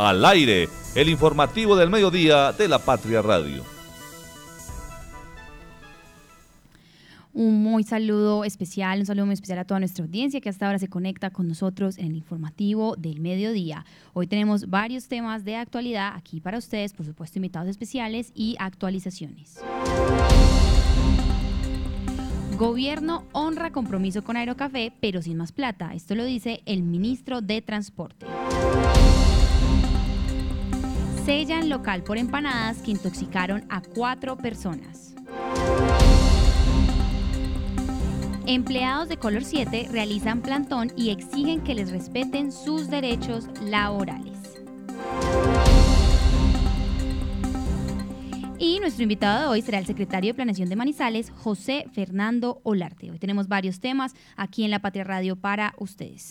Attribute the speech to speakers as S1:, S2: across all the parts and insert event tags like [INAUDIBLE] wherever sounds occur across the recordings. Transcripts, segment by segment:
S1: Al aire, el informativo del mediodía de la Patria Radio.
S2: Un muy saludo especial, un saludo muy especial a toda nuestra audiencia que hasta ahora se conecta con nosotros en el informativo del mediodía. Hoy tenemos varios temas de actualidad aquí para ustedes, por supuesto invitados especiales y actualizaciones. Gobierno honra compromiso con Aerocafé, pero sin más plata. Esto lo dice el ministro de Transporte. Sellan local por empanadas que intoxicaron a cuatro personas. Empleados de Color 7 realizan plantón y exigen que les respeten sus derechos laborales. Y nuestro invitado de hoy será el secretario de Planeación de Manizales, José Fernando Olarte. Hoy tenemos varios temas aquí en La Patria Radio para ustedes.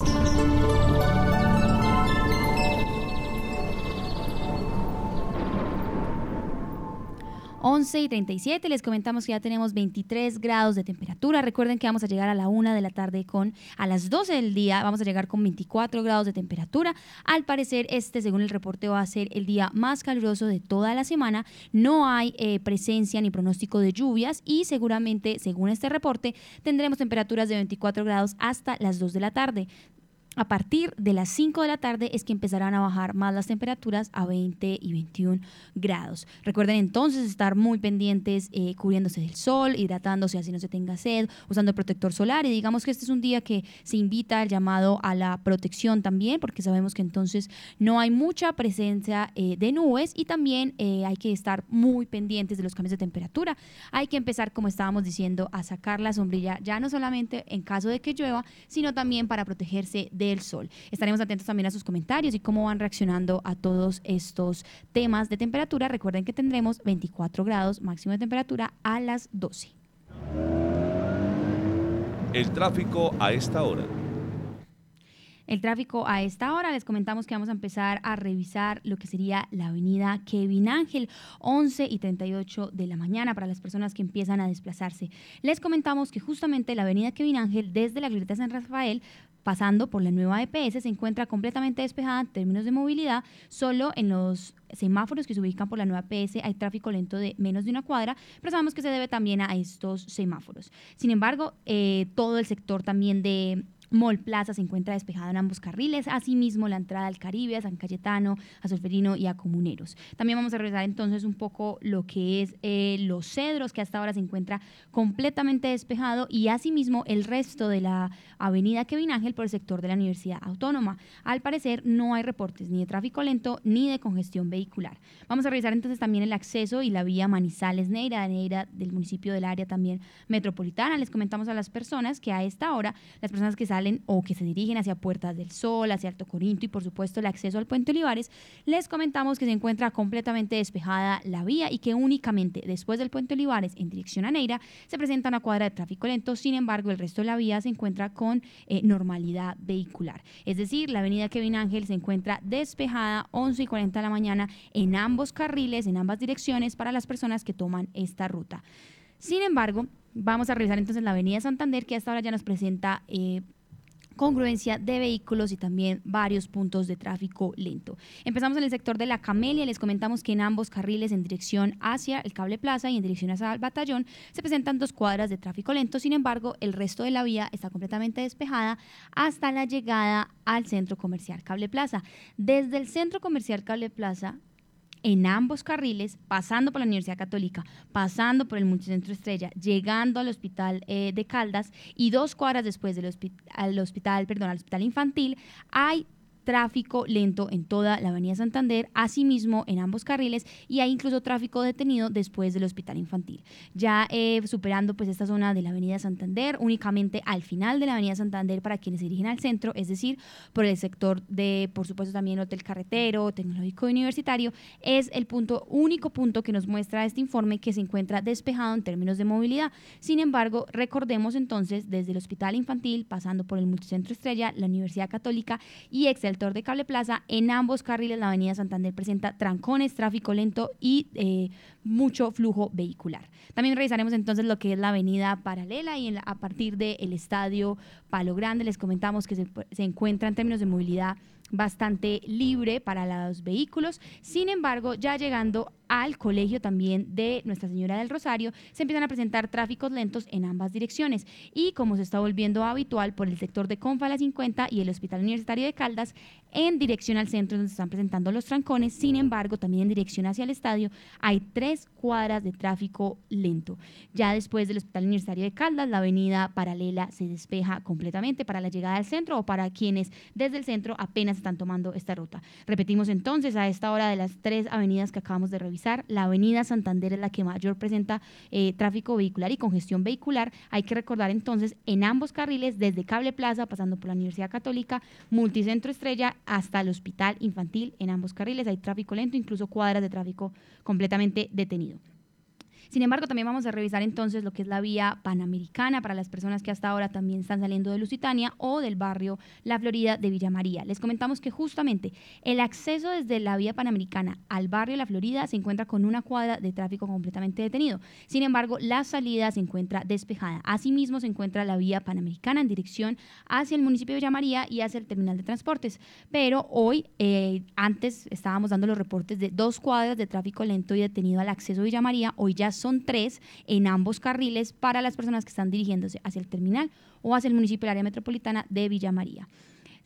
S2: 11 y 37. Les comentamos que ya tenemos 23 grados de temperatura. Recuerden que vamos a llegar a la 1 de la tarde con, a las 12 del día, vamos a llegar con 24 grados de temperatura. Al parecer, este, según el reporte, va a ser el día más caluroso de toda la semana. No hay eh, presencia ni pronóstico de lluvias y seguramente, según este reporte, tendremos temperaturas de 24 grados hasta las 2 de la tarde a partir de las 5 de la tarde es que empezarán a bajar más las temperaturas a 20 y 21 grados. Recuerden entonces estar muy pendientes, eh, cubriéndose del sol, hidratándose así no se tenga sed, usando el protector solar y digamos que este es un día que se invita al llamado a la protección también, porque sabemos que entonces no hay mucha presencia eh, de nubes y también eh, hay que estar muy pendientes de los cambios de temperatura. Hay que empezar, como estábamos diciendo, a sacar la sombrilla ya no solamente en caso de que llueva, sino también para protegerse del sol. Estaremos atentos también a sus comentarios y cómo van reaccionando a todos estos temas de temperatura. Recuerden que tendremos 24 grados máximo de temperatura a las 12.
S1: El tráfico a esta hora.
S2: El tráfico a esta hora, les comentamos que vamos a empezar a revisar lo que sería la avenida Kevin Ángel, 11 y 38 de la mañana para las personas que empiezan a desplazarse. Les comentamos que justamente la avenida Kevin Ángel desde la Glorieta San Rafael pasando por la nueva EPS, se encuentra completamente despejada en términos de movilidad. Solo en los semáforos que se ubican por la nueva EPS hay tráfico lento de menos de una cuadra, pero sabemos que se debe también a estos semáforos. Sin embargo, eh, todo el sector también de Mall Plaza se encuentra despejado en ambos carriles, asimismo la entrada al Caribe, a San Cayetano, a Solferino y a Comuneros. También vamos a revisar entonces un poco lo que es eh, los cedros, que hasta ahora se encuentra completamente despejado, y asimismo el resto de la avenida Kevin Ángel por el sector de la Universidad Autónoma. Al parecer no hay reportes ni de tráfico lento ni de congestión vehicular. Vamos a revisar entonces también el acceso y la vía Manizales-Neira, Neira del municipio del área también metropolitana. Les comentamos a las personas que a esta hora, las personas que salen o que se dirigen hacia Puertas del Sol, hacia Alto Corinto y por supuesto el acceso al Puente Olivares, les comentamos que se encuentra completamente despejada la vía y que únicamente después del Puente Olivares en dirección a Neira se presenta una cuadra de tráfico lento, sin embargo el resto de la vía se encuentra con eh, normalidad vehicular. Es decir, la avenida Kevin Ángel se encuentra despejada 11 y 40 de la mañana en ambos carriles, en ambas direcciones para las personas que toman esta ruta. Sin embargo, vamos a revisar entonces la avenida Santander, que hasta ahora ya nos presenta eh, congruencia de vehículos y también varios puntos de tráfico lento. Empezamos en el sector de la Camelia, les comentamos que en ambos carriles en dirección hacia el Cable Plaza y en dirección hacia el Batallón se presentan dos cuadras de tráfico lento, sin embargo el resto de la vía está completamente despejada hasta la llegada al centro comercial Cable Plaza. Desde el centro comercial Cable Plaza en ambos carriles, pasando por la Universidad Católica, pasando por el Multicentro Estrella, llegando al Hospital eh, de Caldas y dos cuadras después del hospital, hospital, perdón, al Hospital Infantil, hay tráfico lento en toda la Avenida Santander, asimismo en ambos carriles y hay incluso tráfico detenido después del hospital infantil. Ya eh, superando pues esta zona de la Avenida Santander, únicamente al final de la Avenida Santander para quienes dirigen al centro, es decir, por el sector de, por supuesto, también Hotel Carretero, Tecnológico Universitario, es el punto, único punto que nos muestra este informe que se encuentra despejado en términos de movilidad. Sin embargo, recordemos entonces desde el hospital infantil, pasando por el Multicentro Estrella, la Universidad Católica y Excel de Cable Plaza, en ambos carriles la avenida Santander presenta trancones, tráfico lento y eh, mucho flujo vehicular. También revisaremos entonces lo que es la avenida paralela y a partir del estadio Palo Grande les comentamos que se, se encuentra en términos de movilidad bastante libre para los vehículos. Sin embargo, ya llegando al colegio también de Nuestra Señora del Rosario, se empiezan a presentar tráficos lentos en ambas direcciones. Y como se está volviendo habitual por el sector de Confa la 50 y el Hospital Universitario de Caldas, en dirección al centro donde se están presentando los trancones, sin embargo, también en dirección hacia el estadio, hay tres cuadras de tráfico lento. Ya después del Hospital Universitario de Caldas, la avenida paralela se despeja completamente para la llegada al centro o para quienes desde el centro apenas están tomando esta ruta. Repetimos entonces, a esta hora de las tres avenidas que acabamos de revisar, la avenida Santander es la que mayor presenta eh, tráfico vehicular y congestión vehicular. Hay que recordar entonces en ambos carriles, desde Cable Plaza, pasando por la Universidad Católica, Multicentro Estrella, hasta el Hospital Infantil, en ambos carriles hay tráfico lento, incluso cuadras de tráfico completamente detenido. Sin embargo, también vamos a revisar entonces lo que es la vía panamericana para las personas que hasta ahora también están saliendo de Lusitania o del barrio La Florida de Villa María. Les comentamos que justamente el acceso desde la vía panamericana al barrio La Florida se encuentra con una cuadra de tráfico completamente detenido. Sin embargo, la salida se encuentra despejada. Asimismo, se encuentra la vía panamericana en dirección hacia el municipio de Villa María y hacia el terminal de transportes. Pero hoy, eh, antes estábamos dando los reportes de dos cuadras de tráfico lento y detenido al acceso de Villa María. Hoy ya son tres en ambos carriles para las personas que están dirigiéndose hacia el terminal o hacia el municipio del área metropolitana de Villa María.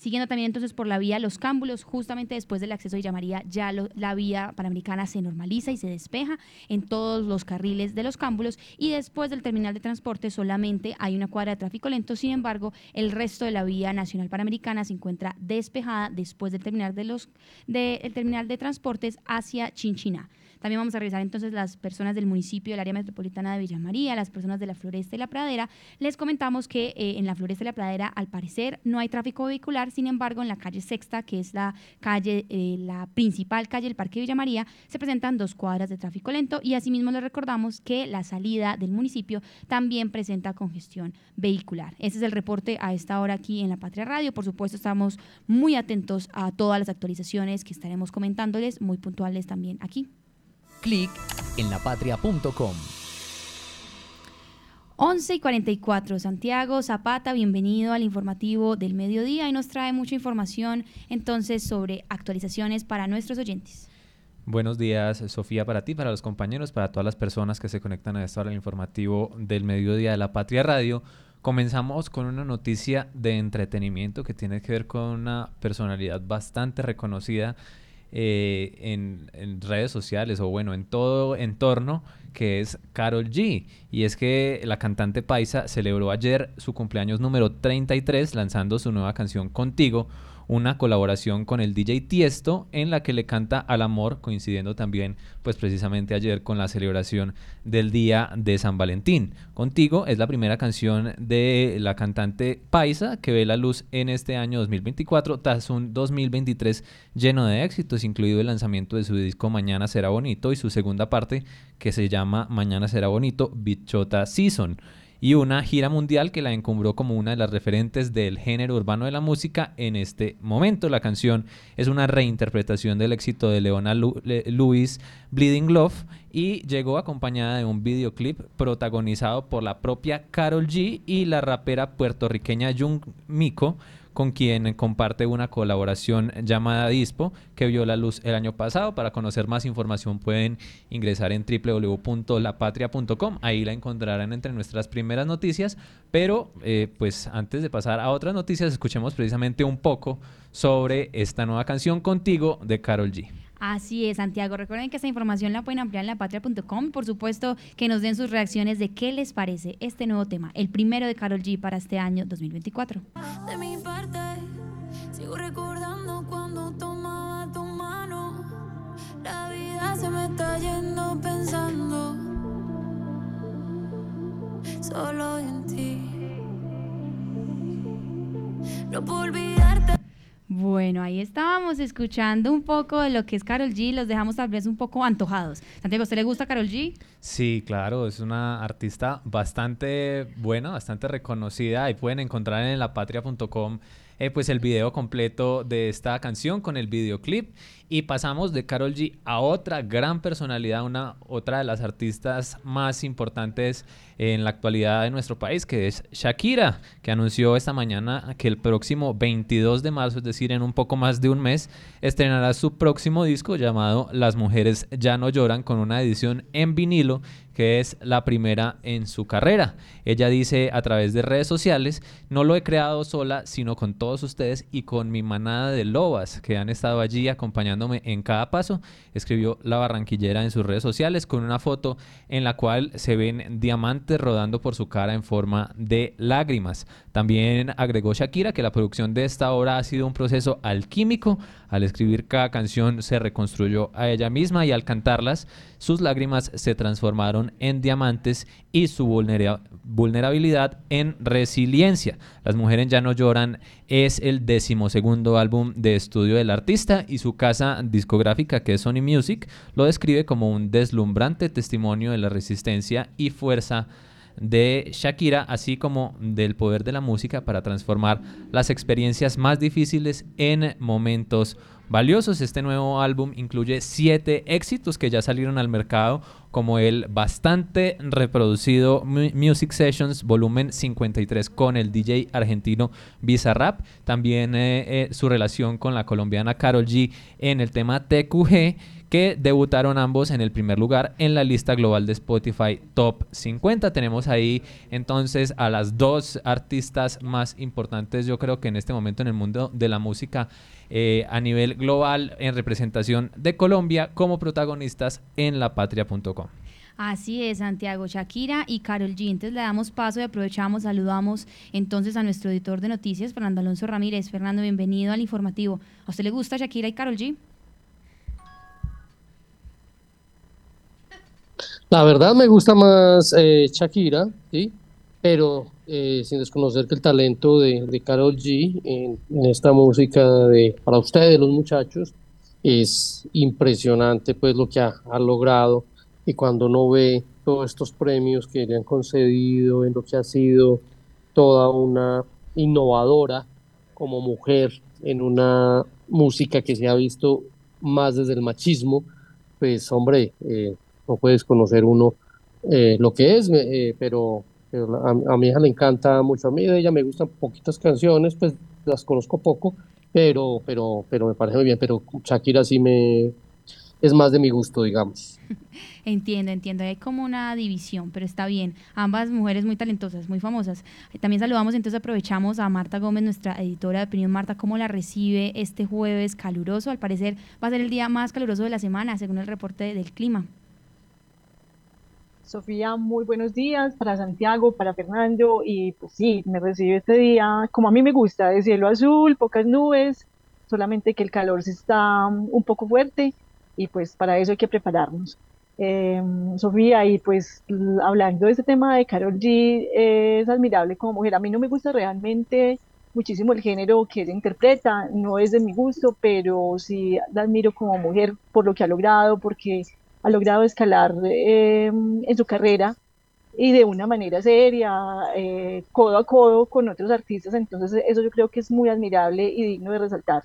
S2: Siguiendo también entonces por la vía Los Cámbulos, justamente después del acceso de Villa María, ya la vía panamericana se normaliza y se despeja en todos los carriles de los Cámbulos y después del terminal de transporte solamente hay una cuadra de tráfico lento, sin embargo, el resto de la vía nacional panamericana se encuentra despejada después del terminal de los del terminal de transportes hacia Chinchiná. También vamos a revisar entonces las personas del municipio del área metropolitana de Villa María, las personas de la Floresta y la Pradera. Les comentamos que eh, en la Floresta y la Pradera, al parecer, no hay tráfico vehicular, sin embargo, en la calle Sexta, que es la calle, eh, la principal calle del Parque Villa María, se presentan dos cuadras de tráfico lento y asimismo les recordamos que la salida del municipio también presenta congestión vehicular. Ese es el reporte a esta hora aquí en la Patria Radio. Por supuesto, estamos muy atentos a todas las actualizaciones que estaremos comentándoles, muy puntuales también aquí
S3: clic en lapatria.com.
S2: 11 y 44, Santiago Zapata, bienvenido al informativo del mediodía y nos trae mucha información entonces sobre actualizaciones para nuestros oyentes.
S4: Buenos días, Sofía, para ti, para los compañeros, para todas las personas que se conectan a esta hora al informativo del mediodía de la Patria Radio. Comenzamos con una noticia de entretenimiento que tiene que ver con una personalidad bastante reconocida eh, en, redes sociales o bueno, en todo entorno, que es Carol G. Y es que la cantante paisa celebró ayer su cumpleaños número 33 lanzando su nueva canción Contigo una colaboración con el DJ Tiesto en la que le canta al amor, coincidiendo también pues precisamente ayer con la celebración del Día de San Valentín. Contigo es la primera canción de la cantante Paisa que ve la luz en este año 2024 tras un 2023 lleno de éxitos, incluido el lanzamiento de su disco Mañana será bonito y su segunda parte que se llama Mañana será bonito Bichota Season y una gira mundial que la encumbró como una de las referentes del género urbano de la música en este momento. La canción es una reinterpretación del éxito de Leona Lewis, Bleeding Love, y llegó acompañada de un videoclip protagonizado por la propia Carol G y la rapera puertorriqueña Jung Miko con quien comparte una colaboración llamada Dispo, que vio la luz el año pasado. Para conocer más información pueden ingresar en www.lapatria.com, ahí la encontrarán entre nuestras primeras noticias, pero eh, pues antes de pasar a otras noticias, escuchemos precisamente un poco sobre esta nueva canción Contigo de Carol G.
S2: Así es, Santiago. Recuerden que esta información la pueden ampliar en lapatria.com. Por supuesto, que nos den sus reacciones de qué les parece este nuevo tema, el primero de Carol G para este año 2024. De mi parte, sigo recordando cuando tomaba tu mano. La vida se me está yendo pensando solo en ti. No puedo olvidarte. Bueno, ahí estábamos escuchando un poco de lo que es Carol G. Los dejamos tal vez un poco antojados. Santiago, ¿usted le gusta Carol G?
S4: Sí, claro, es una artista bastante buena, bastante reconocida y pueden encontrar en lapatria.com eh, pues el video completo de esta canción con el videoclip y pasamos de Carol G a otra gran personalidad, una otra de las artistas más importantes en la actualidad de nuestro país, que es Shakira, que anunció esta mañana que el próximo 22 de marzo, es decir, en un poco más de un mes, estrenará su próximo disco llamado Las mujeres ya no lloran con una edición en vinilo que es la primera en su carrera. Ella dice a través de redes sociales, no lo he creado sola, sino con todos ustedes y con mi manada de lobas que han estado allí en cada paso. Escribió la barranquillera en sus redes sociales con una foto en la cual se ven diamantes rodando por su cara en forma de lágrimas. También agregó Shakira que la producción de esta obra ha sido un proceso alquímico. Al escribir cada canción se reconstruyó a ella misma y al cantarlas sus lágrimas se transformaron en diamantes y su vulnerabilidad en resiliencia. Las mujeres ya no lloran es el decimosegundo álbum de estudio del artista y su casa discográfica que es Sony Music lo describe como un deslumbrante testimonio de la resistencia y fuerza de Shakira, así como del poder de la música para transformar las experiencias más difíciles en momentos valiosos. Este nuevo álbum incluye siete éxitos que ya salieron al mercado, como el bastante reproducido Music Sessions volumen 53 con el DJ argentino Bizarrap, también eh, eh, su relación con la colombiana Carol G en el tema TQG que debutaron ambos en el primer lugar en la lista global de Spotify Top 50. Tenemos ahí entonces a las dos artistas más importantes, yo creo que en este momento en el mundo de la música eh, a nivel global en representación de Colombia como protagonistas en lapatria.com.
S2: Así es, Santiago, Shakira y Carol G. Entonces le damos paso y aprovechamos, saludamos entonces a nuestro editor de noticias, Fernando Alonso Ramírez. Fernando, bienvenido al informativo. ¿A usted le gusta Shakira y Carol G?
S5: La verdad me gusta más eh, Shakira, ¿sí? pero eh, sin desconocer que el talento de, de Karol G en, esta música de, para ustedes, los muchachos, es impresionante pues lo que ha, ha, logrado y cuando uno ve todos estos premios que le han concedido, en lo que ha sido toda una innovadora como mujer en una música que se ha visto más desde el machismo, pues hombre, eh, no puedes conocer uno eh, lo que es, eh, pero, a, mi hija le encanta mucho. A mí de ella me gustan poquitas canciones, pues las conozco poco, pero, pero, pero me parece muy bien. Pero Shakira sí me es más de mi gusto, digamos. [LAUGHS]
S2: Entiendo, entiendo. Hay como una división, pero está bien. Ambas mujeres muy talentosas, muy famosas. También saludamos, entonces aprovechamos a Marta Gómez, nuestra editora de opinión. Marta, ¿cómo la recibe este jueves caluroso? Al parecer va a ser el día más caluroso de la semana, según el reporte del clima.
S6: Sofía, muy buenos días para Santiago, para Fernando y pues sí, me recibe este día como a mí me gusta, de cielo azul, pocas nubes, solamente que el calor se está um, un poco fuerte y pues para eso hay que prepararnos. Em, Sofía, y pues hablando de este tema de Carol G, es admirable como mujer. A mí no me gusta realmente muchísimo el género que ella interpreta, no es de mi gusto, pero sí la admiro como mujer por lo que ha logrado, porque ha logrado escalar em, en su carrera y de una manera seria, eh, codo a codo con otros artistas, entonces eso yo creo que es muy admirable y digno de resaltar.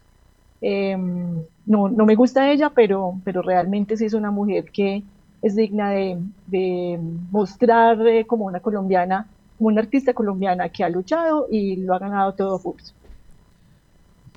S6: Em, no, no me gusta ella, pero, pero realmente sí es una mujer que es digna de, mostrar eh, como una colombiana, como una artista colombiana que ha luchado y lo ha ganado todo pulso.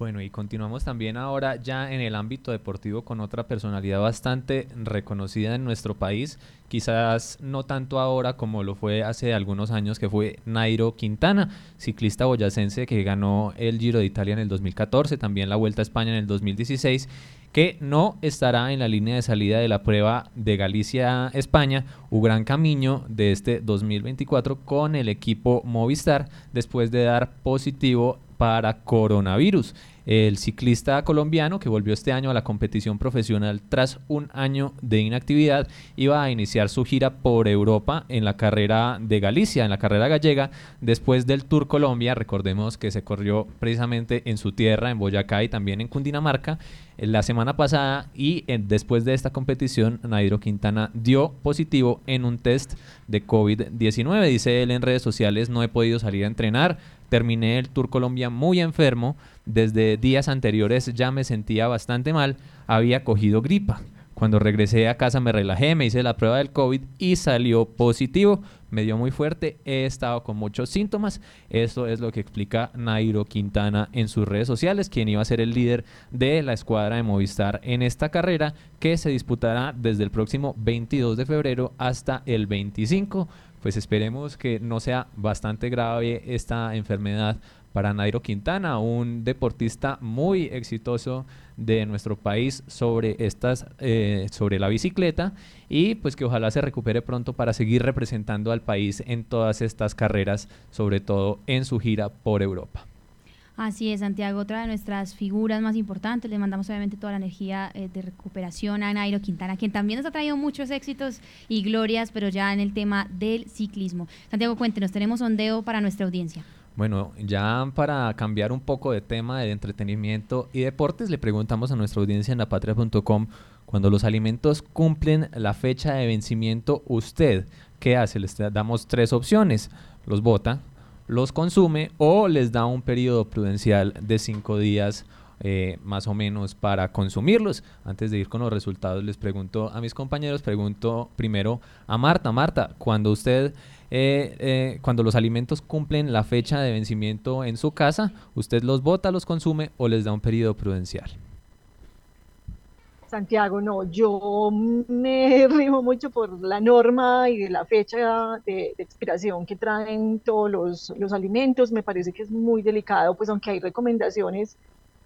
S4: Bueno, y continuamos también ahora ya en el ámbito deportivo con otra personalidad bastante reconocida en nuestro país, quizás no tanto ahora como lo fue hace algunos años, que fue Nairo Quintana, ciclista boyacense que ganó el Giro de Italia en el 2014, también la Vuelta a España en el 2016 que no estará en la línea de salida de la prueba de Galicia-España, un gran camino de este 2024 con el equipo Movistar después de dar positivo para coronavirus. El ciclista colombiano que volvió este año a la competición profesional tras un año de inactividad iba a iniciar su gira por Europa en la carrera de Galicia, en la carrera gallega, después del Tour Colombia. Recordemos que se corrió precisamente en su tierra, en Boyacá y también en Cundinamarca la semana pasada y eh, después de esta competición Nairo Quintana dio positivo en un test de COVID-19. Dice él en redes sociales, no he podido salir a entrenar, terminé el Tour Colombia muy enfermo, desde días anteriores ya me sentía bastante mal, había cogido gripa. Cuando regresé a casa me relajé, me hice la prueba del COVID y salió positivo. Me dio muy fuerte, he estado con muchos síntomas. Esto es lo que explica Nairo Quintana en sus redes sociales, quien iba a ser el líder de la escuadra de Movistar en esta carrera que se disputará desde el próximo 22 de febrero hasta el 25. Pues esperemos que no sea bastante grave esta enfermedad para Nairo Quintana, un deportista muy exitoso de nuestro país sobre estas eh, sobre la bicicleta y pues que ojalá se recupere pronto para seguir representando al país en todas estas carreras, sobre todo en su gira por Europa.
S2: Así es, Santiago, otra de nuestras figuras más importantes. Le mandamos obviamente toda la energía eh, de recuperación a Nairo Quintana, quien también nos ha traído muchos éxitos y glorias, pero ya en el tema del ciclismo. Santiago, cuéntenos, tenemos sondeo para nuestra audiencia.
S4: Bueno, ya para cambiar un poco de tema de entretenimiento y deportes, le preguntamos a nuestra audiencia en lapatria.com, cuando los alimentos cumplen la fecha de vencimiento, ¿usted qué hace? Les damos tres opciones. Los bota, los consume o les da un periodo prudencial de cinco días eh, más o menos para consumirlos. Antes de ir con los resultados, les pregunto a mis compañeros, pregunto primero a Marta. Marta, cuando usted eh, eh, cuando los alimentos cumplen la fecha de vencimiento en su casa, ¿usted los bota, los consume o les da un periodo prudencial?
S6: Santiago, no, yo me [LAUGHS] rimo mucho por la norma y la fecha de, expiración que traen todos los, los, alimentos. Me parece que es muy delicado, pues aunque hay recomendaciones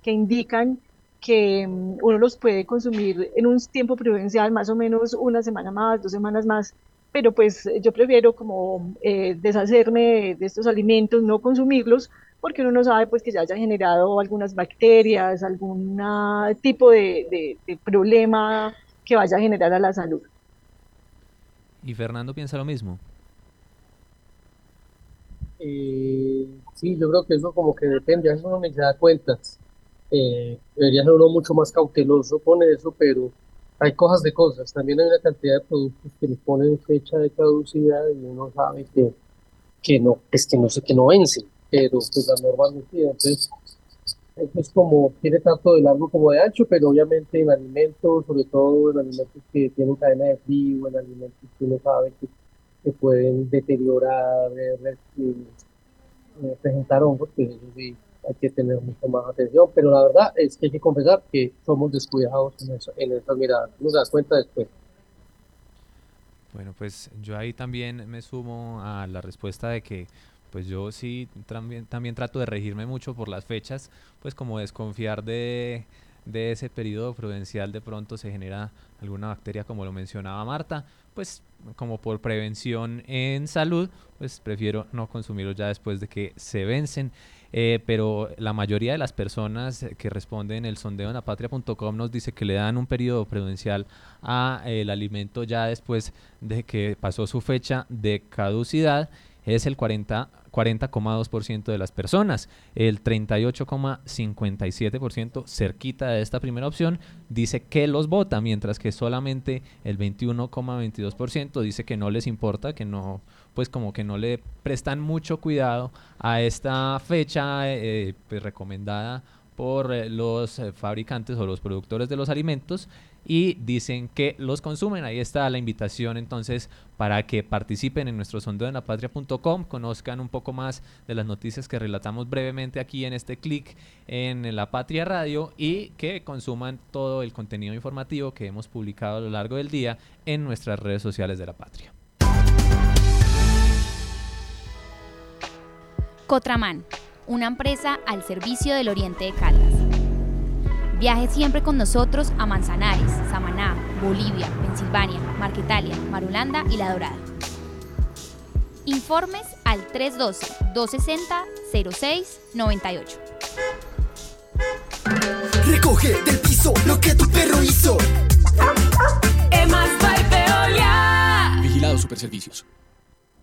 S6: que indican que mm, uno los puede consumir en un tiempo prudencial, más o menos una semana más, dos semanas más, pero pues yo prefiero como eh, deshacerme de estos alimentos, no consumirlos, porque uno no sabe pues que se haya generado algunas bacterias, algún tipo de, problema que vaya a generar a la salud.
S4: ¿Y Fernando piensa lo mismo?
S5: Eh, sí, yo creo que eso como que depende, a veces uno me da cuenta. Eh, debería ser uno mucho más cauteloso con eso, pero hay cosas de cosas. También hay una cantidad de productos que le ponen fecha de caducidad y uno sabe que, que no, es que no sé que no vencen, pero pues la norma no Entonces, es como, tiene tanto de largo como de ancho, pero obviamente en alimentos, sobre todo en alimentos que tienen cadena de frío, en alimentos que uno sabe que, que pueden deteriorar, eh, eh, presentar hongos, pues eso sí hay que tener mucho más atención, pero la verdad es que hay que confesar que somos descuidados en, eso, en esa mirada, nos das cuenta después.
S4: Bueno, pues yo ahí también me sumo a la respuesta de que pues yo sí también, también trato de regirme mucho por las fechas, pues como desconfiar de, de ese periodo prudencial de pronto se genera alguna bacteria como lo mencionaba Marta, pues como por prevención en salud, pues prefiero no consumirlo ya después de que se vencen. Eh, pero la mayoría de las personas que responden el sondeo en lapatria.com nos dice que le dan un periodo prudencial a el alimento ya después de que pasó su fecha de caducidad es el 40 40,2% de las personas. El 38,57% cerquita de esta primera opción dice que los vota, mientras que solamente el 21,22% dice que no les importa, que no, pues como que no le prestan mucho cuidado a esta fecha eh, pues recomendada por eh, los eh, fabricantes o los productores de los alimentos y dicen que los consumen. Ahí está la invitación entonces para que participen en nuestro sondeo en lapatria.com, conozcan un poco más de las noticias que relatamos brevemente aquí en este clic en La Patria Radio y que consuman todo el contenido informativo que hemos publicado a lo largo del día en nuestras redes sociales de La Patria.
S2: Cotraman, una empresa al servicio del Oriente de Caldas. Viaje siempre con nosotros a Manzanares, Samaná, Bolivia, Pensilvania, Marquetalia, Marulanda y La Dorada. Informes al 312-260-0698.
S7: Recoge del piso lo que tu perro hizo.
S8: Emas Veolia.
S7: Vigilado Superservicios.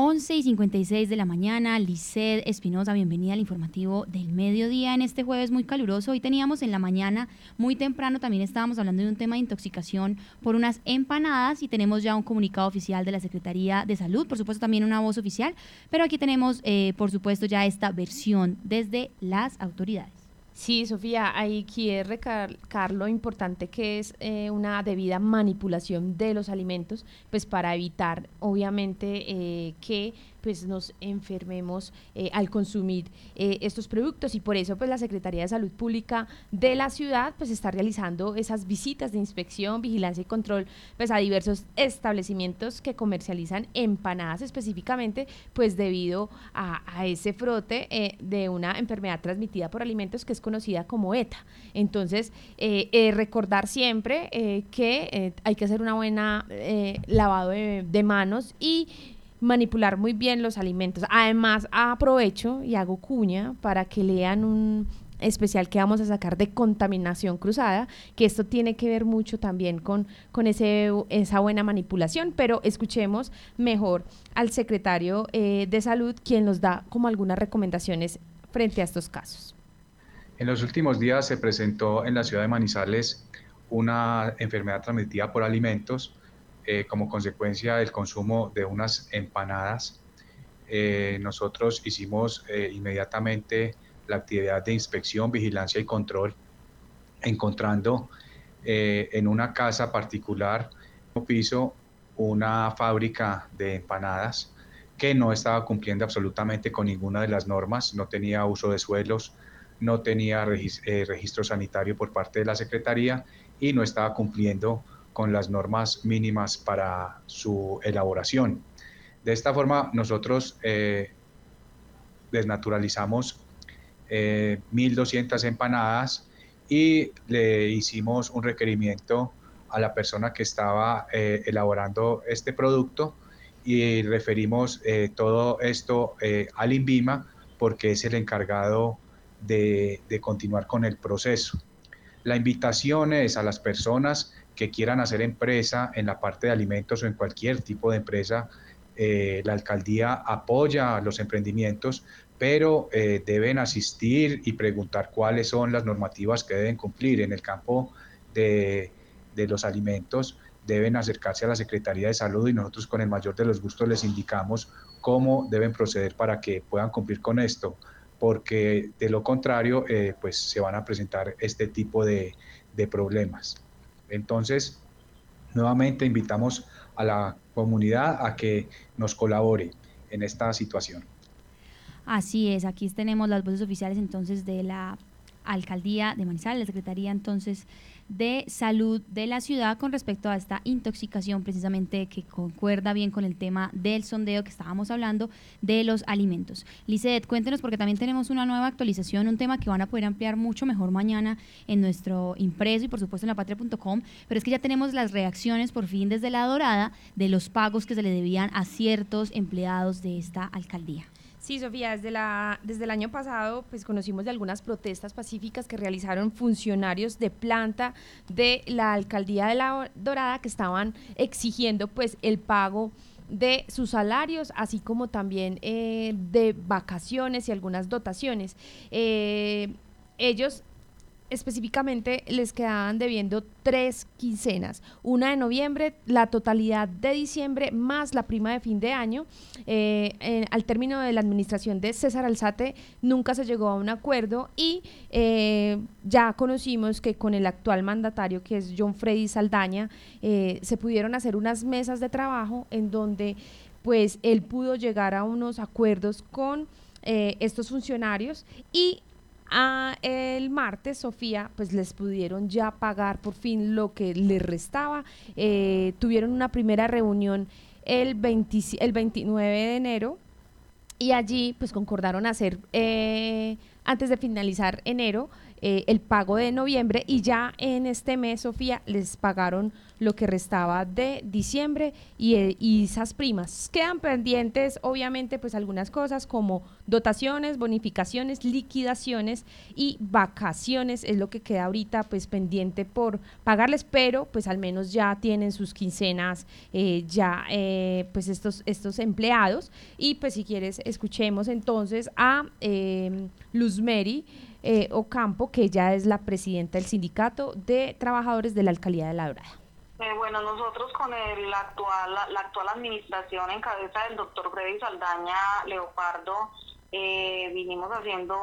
S2: 11 y 56 de la mañana, Lisset Espinosa, bienvenida al informativo del mediodía en este jueves muy caluroso. Hoy teníamos en la mañana, muy temprano, también estábamos hablando de un tema de intoxicación por unas empanadas y tenemos ya un comunicado oficial de la Secretaría de Salud, por supuesto también una voz oficial, pero aquí tenemos, eh, por supuesto, ya esta versión desde las autoridades.
S9: Sí, Sofía, hay que recalcar lo importante que es eh, una debida manipulación de los alimentos, pues para evitar, obviamente, eh, que pues nos enfermemos eh, al consumir eh, estos productos y por eso pues la Secretaría de Salud Pública de la ciudad pues está realizando esas visitas de inspección, vigilancia y control pues a diversos establecimientos que comercializan empanadas específicamente pues debido a, ese frote eh, de una enfermedad transmitida por alimentos que es conocida como ETA. Entonces recordar siempre que hay que hacer una buena lavado de manos y manipular muy bien los alimentos. Además, aprovecho y hago cuña para que lean un especial que vamos a sacar de contaminación cruzada, que esto tiene que ver mucho también con, con ese, esa buena manipulación, pero escuchemos mejor al secretario eh, de salud, quien nos da como algunas recomendaciones frente a estos casos.
S10: En los últimos días se presentó en la ciudad de Manizales una enfermedad transmitida por alimentos eh, como consecuencia del consumo de unas empanadas. Eh, nosotros hicimos eh, inmediatamente la actividad de inspección, vigilancia y control, encontrando en una casa particular, un piso, una fábrica de empanadas que no estaba cumpliendo absolutamente con ninguna de las normas, no tenía uso de suelos, no tenía registro sanitario por parte de la Secretaría y no estaba cumpliendo con las normas mínimas para su elaboración. De esta forma, nosotros eh, desnaturalizamos 1.200 eh, empanadas y le hicimos un requerimiento a la persona que estaba eh, elaborando este producto y referimos todo esto al INVIMA porque es el encargado de continuar con el proceso. La invitación es a las personas que quieran hacer empresa en la parte de alimentos o en cualquier tipo de empresa, eh, la alcaldía apoya los emprendimientos, pero eh, deben asistir y preguntar cuáles son las normativas que deben cumplir en el campo de, de los alimentos deben acercarse a la Secretaría de Salud y nosotros con el mayor de los gustos les indicamos cómo deben proceder para que puedan cumplir con esto, porque de lo contrario, eh, pues se van a presentar este tipo de, de problemas. Entonces, nuevamente invitamos a la comunidad a que nos colabore en esta situación.
S2: Así es, aquí tenemos las voces oficiales entonces de la alcaldía de Manizales, la secretaría entonces de salud de la ciudad con respecto a esta intoxicación precisamente que concuerda bien con el tema del sondeo que estábamos hablando de los alimentos. Lizeth, cuéntenos porque también tenemos una nueva actualización, un tema que van a poder ampliar mucho mejor mañana en nuestro impreso y por supuesto en la patria.com, pero es que ya tenemos las reacciones por fin desde la dorada de los pagos que se le debían a ciertos empleados de esta alcaldía.
S9: Sí, Sofía, desde, la, desde el año pasado pues conocimos de algunas protestas pacíficas que realizaron funcionarios de planta de la alcaldía de La Dorada que estaban exigiendo pues el pago de sus salarios, así como también eh, de vacaciones y algunas dotaciones. Eh, ellos específicamente les quedaban debiendo tres quincenas, una de noviembre, la totalidad de diciembre más la prima de fin de año. Eh, al término de la administración de César Alzate nunca se llegó a un acuerdo y eh, ya conocimos que con el actual mandatario que es John Freddy Saldaña eh, se pudieron hacer unas mesas de trabajo en donde pues él pudo llegar a unos acuerdos con estos funcionarios y el martes, Sofía, pues les pudieron ya pagar por fin lo que les restaba. Eh, tuvieron una primera reunión el, 20 el 29 de enero y allí pues concordaron hacer eh, antes de finalizar enero eh, el pago de noviembre y ya en este mes, Sofía, les pagaron lo que restaba de diciembre y, eh, y, esas primas. Quedan pendientes, obviamente, pues algunas cosas como dotaciones, bonificaciones, liquidaciones y vacaciones, es lo que queda ahorita pues pendiente por pagarles, pero pues al menos ya tienen sus quincenas eh, ya pues estos, estos empleados. Y pues si quieres, escuchemos entonces a Luz Mary eh, Ocampo, que ya es la presidenta del sindicato de trabajadores de la alcaldía de La Dorada.
S11: Eh, bueno, nosotros con el actual, la, actual administración en cabeza del doctor Freddy Saldaña Leopardo, eh, vinimos haciendo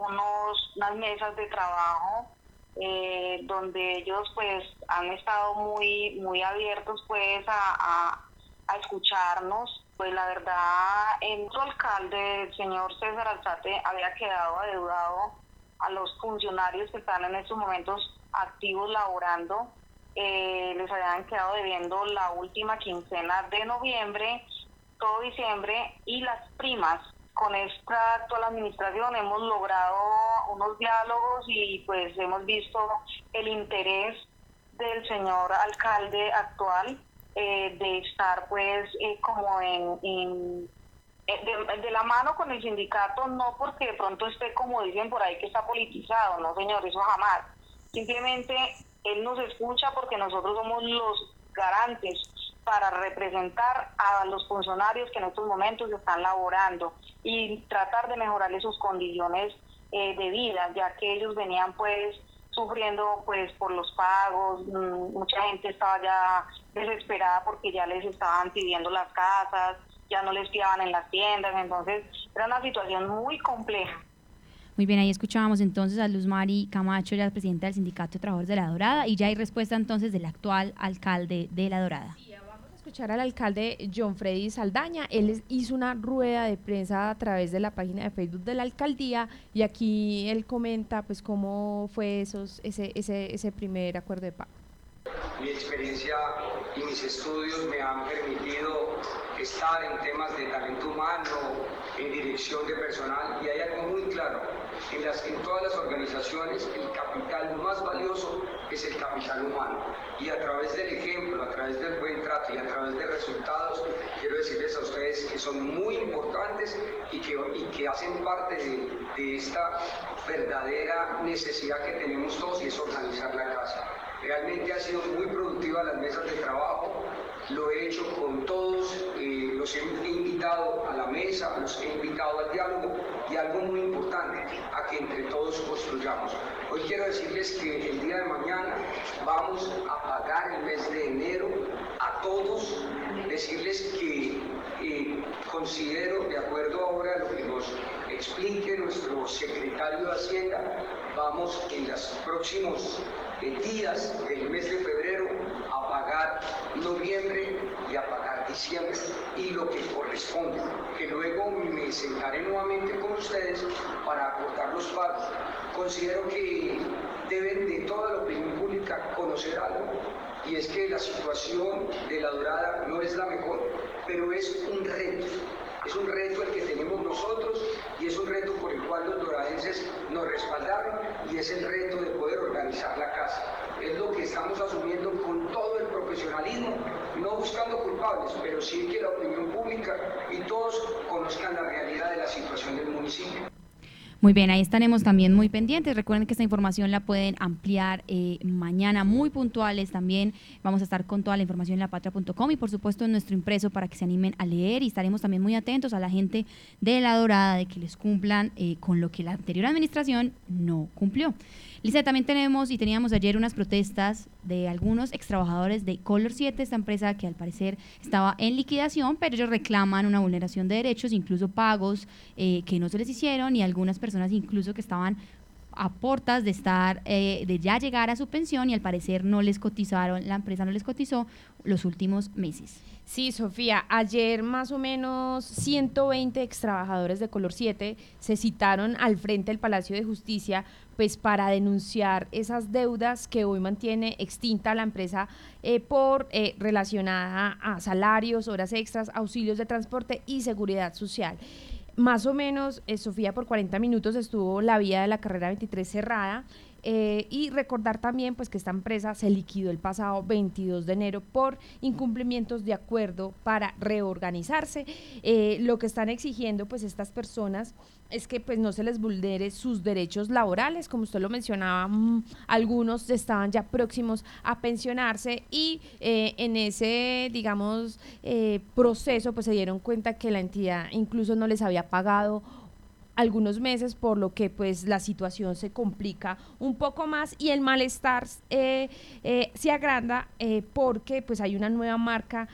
S11: unos, unas mesas de trabajo eh, donde ellos pues han estado muy muy abiertos pues a, a, escucharnos pues la verdad el alcalde el señor César Alzate había quedado adeudado a los funcionarios que están en estos momentos activos laborando. Eh, les habían quedado debiendo la última quincena de noviembre, todo diciembre y las primas. Con esta actual administración hemos logrado unos diálogos y pues hemos visto el interés del señor alcalde actual eh, de estar pues eh, como en eh, de, la mano con el sindicato, no porque de pronto esté, como dicen por ahí, que está politizado, no señor, eso jamás. Simplemente él nos escucha porque nosotros somos los garantes para representar a los funcionarios que en estos momentos están laborando y tratar de mejorarles sus condiciones eh, de vida, ya que ellos venían pues sufriendo pues por los pagos, mm, mucha gente estaba ya desesperada porque ya les estaban pidiendo las casas, ya no les fiaban en las tiendas, entonces era una situación muy compleja.
S2: Muy bien, ahí escuchábamos entonces a Luz Mari Camacho, ya presidenta del Sindicato de Trabajadores de La Dorada, y ya hay respuesta entonces del actual alcalde de La Dorada.
S9: vamos a escuchar al alcalde John Freddy Saldaña. Él hizo una rueda de prensa a través de la página de Facebook de la alcaldía y aquí él comenta pues cómo fue esos, ese, ese, ese primer acuerdo de pago.
S12: Mi experiencia y mis estudios me han permitido estar en temas de talento humano, en dirección de personal y hay algo muy claro, en, todas las organizaciones el capital más valioso es el capital humano y a través del ejemplo, a través del buen trato y a través de resultados, quiero decirles a ustedes que son muy importantes y que, hacen parte de esta verdadera necesidad que tenemos todos y es organizar la casa. Realmente ha sido muy productiva las mesas de trabajo, lo he hecho con todos, eh, los he invitado a la mesa, los he invitado al diálogo y algo muy importante, a que entre todos construyamos. Hoy quiero decirles que el día de mañana vamos a pagar el mes de enero a todos, decirles que eh, considero, de acuerdo ahora a lo que nos explique nuestro secretario de Hacienda, vamos en los próximos eh, días del mes de febrero a pagar noviembre y a pagar diciembre y lo que corresponde, que luego me sentaré nuevamente con ustedes para aportar los pagos. Considero que deben de toda la opinión pública conocer algo y es que la situación de la dorada no es la mejor, pero es un reto. Es un reto el que tenemos nosotros y es un reto por el cual los doradenses nos respaldaron y es el reto de poder organizar la casa. Es lo que estamos asumiendo con todo el profesionalismo, no buscando culpables, pero sí que la opinión pública y todos conozcan la realidad de la situación del municipio.
S2: Muy bien, ahí estaremos también muy pendientes. Recuerden que esta información la pueden ampliar eh, mañana, muy puntuales también. Vamos a estar con toda la información en lapatria.com y por supuesto en nuestro impreso para que se animen a leer y estaremos también muy atentos a la gente de La Dorada de que les cumplan eh, con lo que la anterior administración no cumplió. Lisa, también tenemos y teníamos ayer unas protestas de algunos extrabajadores de Color 7, esta empresa que al parecer estaba en liquidación, pero ellos reclaman una vulneración de derechos, incluso pagos eh, que no se les hicieron y algunas personas incluso que estaban a portas de estar, eh, de ya llegar a su pensión y al parecer no les cotizaron, la empresa no les cotizó los últimos meses.
S9: Sí, Sofía, ayer más o menos 120 ex trabajadores de Color 7 se citaron al frente del Palacio de Justicia pues para denunciar esas deudas que hoy mantiene extinta la empresa eh, por eh, relacionada a salarios, horas extras, auxilios de transporte y seguridad social. Más o menos, eh, Sofía, por 40 minutos estuvo la vía de la carrera 23 cerrada. Eh, y recordar también pues que esta empresa se liquidó el pasado 22 de enero por incumplimientos de acuerdo para reorganizarse. Eh, lo que están exigiendo pues estas personas es que pues no se les vulnere sus derechos laborales, como usted lo mencionaba, mm, algunos estaban ya próximos a pensionarse y eh, en ese, digamos, eh, proceso pues se dieron cuenta que la entidad incluso no les había pagado algunos meses, por lo que pues la situación se complica un poco más y el malestar eh, se agranda porque pues hay una nueva marca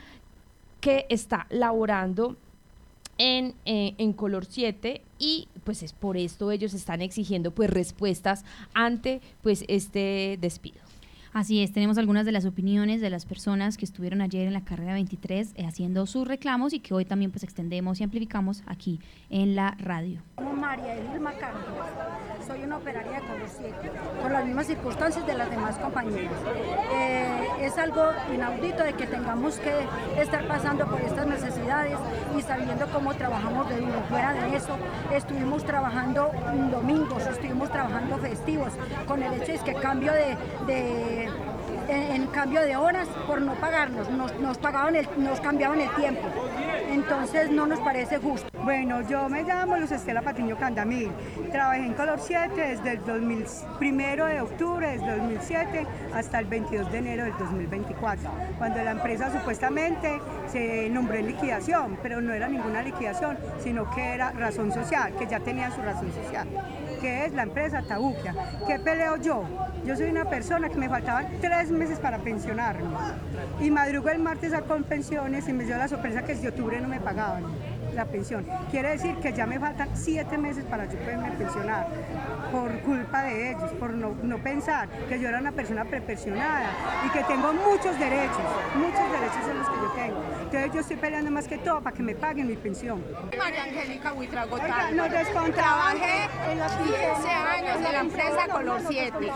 S9: que está laborando en, en color 7 y pues es por esto ellos están exigiendo pues respuestas ante pues este despido.
S2: Así es, tenemos algunas de las opiniones de las personas que estuvieron ayer en la carrera 23 eh, haciendo sus reclamos y que hoy también pues extendemos y amplificamos aquí en la radio.
S13: Como María Elma Carlos, soy una operaria de Color 7, por las mismas circunstancias de las demás compañeras. Eh, es algo inaudito de que tengamos que estar pasando por estas necesidades y sabiendo cómo trabajamos de duro. Fuera de eso, estuvimos trabajando domingos, estuvimos trabajando festivos, con el hecho de que cambio de, en, cambio de horas por no pagarnos, nos, pagaban nos cambiaban el tiempo. Entonces no nos parece justo.
S14: Bueno, yo me llamo Luz Estela Patiño Candamil. Trabajé en Color 7 desde el 1 de octubre del 2007 hasta el 22 de enero del 2024, cuando la empresa supuestamente se nombró en liquidación, pero no era ninguna liquidación, sino que era razón social, que ya tenía su razón social que es la empresa Tabuquia. ¿Qué peleo yo? Yo soy una persona que me faltaban tres meses para pensionarme. Y madrugo el martes a con pensiones y me dio la sorpresa que de octubre no me pagaban la pensión. Quiere decir que ya me faltan siete meses para yo poderme pensionar por culpa de ellos, por no, no pensar que yo era una persona prepensionada y que tengo muchos derechos, muchos derechos en los que yo tengo. Entonces yo estoy peleando más que todo para que me paguen mi pensión.
S15: María Angélica
S14: Oiga, nos
S15: Trabajé en los 15 años en la empresa Color 7.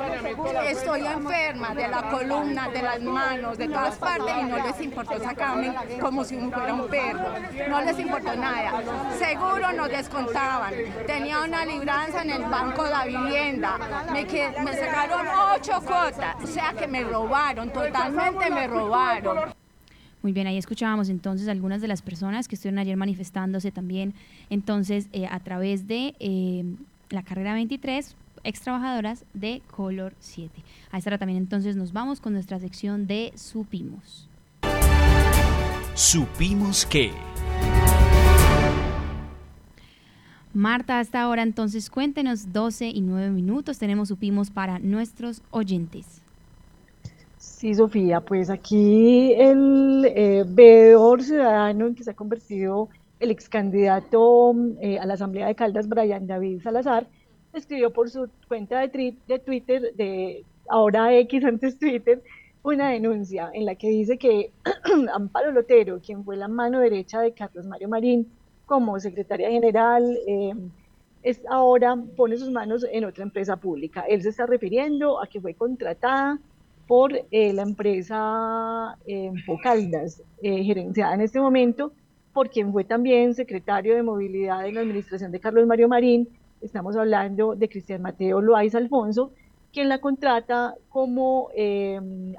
S15: Estoy enferma de la columna, de las manos, de todas partes y no les importó sacarme como si fuera un perro. No les importó nada. Seguro nos descontaban. Tenía una libranza en el banco de la vivienda. Me, me sacaron ocho cuotas. O sea que me robaron, totalmente me robaron.
S2: Muy bien, ahí escuchábamos entonces algunas de las personas que estuvieron ayer manifestándose también, entonces eh, a través de eh, la carrera 23, ex trabajadoras de Color 7. A esta hora también entonces nos vamos con nuestra sección de Supimos.
S8: Supimos que...
S2: Marta, hasta ahora entonces cuéntenos 12 y 9 minutos. Tenemos supimos para nuestros oyentes.
S6: Sí, Sofía, pues aquí el eh, veedor ciudadano en que se ha convertido el ex candidato eh, a la Asamblea de Caldas, Brian David Salazar, escribió por su cuenta de, de Twitter, de ahora X antes Twitter, una denuncia en la que dice que [CLEARS THROAT] Amparo Lotero, quien fue la mano derecha de Carlos Mario Marín, como secretaria general, eh, es ahora pone sus manos en otra empresa pública. Él se está refiriendo a que fue contratada por eh, la empresa eh, Pocaldas, eh, gerenciada en este momento por quien fue también secretario de movilidad en la administración de Carlos Mario Marín. Estamos hablando de Cristian Mateo Loaiz Alfonso, quien la contrata como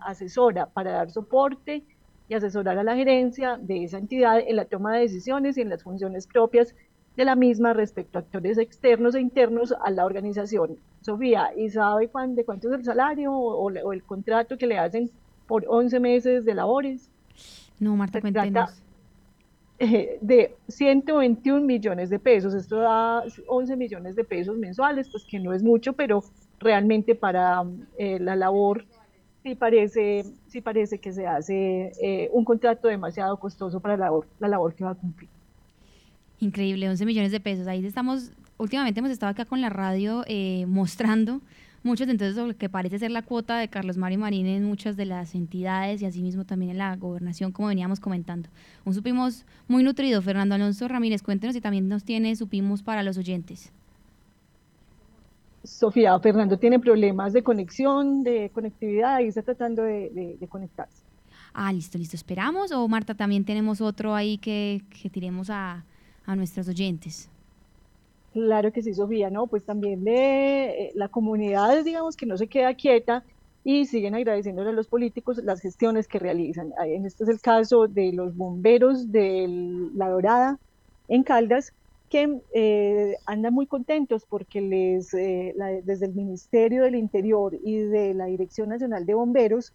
S6: asesora para dar soporte y asesorar a la gerencia de esa entidad en la toma de decisiones y en las funciones propias de la misma respecto a actores externos e internos a la organización. Sofía, ¿y sabe de cuánto es el salario o, el contrato que le hacen por 11 meses de labores?
S2: No, Marta, cuéntenos. [LAUGHS]
S6: De 121 millones de pesos, esto da 11 millones de pesos mensuales, pues que no es mucho, pero realmente para eh, la labor sí parece, sí parece que se hace eh, un contrato demasiado costoso para la labor, la labor que va a cumplir.
S2: Increíble, 11 millones de pesos. Ahí estamos últimamente hemos estado acá con la radio eh, mostrando muchos entonces lo que parece ser la cuota de Carlos Mario Marín en muchas de las entidades y asimismo también en la gobernación, como veníamos comentando. Un supimos muy nutrido. Fernando Alonso Ramírez, cuéntenos si también nos tiene supimos para los oyentes.
S6: Sofía, Fernando tiene problemas de conexión, de conectividad y está tratando de, conectarse.
S2: Ah, listo, listo. ¿Esperamos? O Marta, también tenemos otro ahí que, que tiremos a, a nuestros oyentes.
S6: Claro que sí, Sofía, ¿no? Pues también de eh, la comunidad, digamos, que no se queda quieta y siguen agradeciéndole a los políticos las gestiones que realizan. En este es el caso de los bomberos de La Dorada en Caldas, que eh, andan muy contentos porque les, eh, desde el Ministerio del Interior y de la Dirección Nacional de Bomberos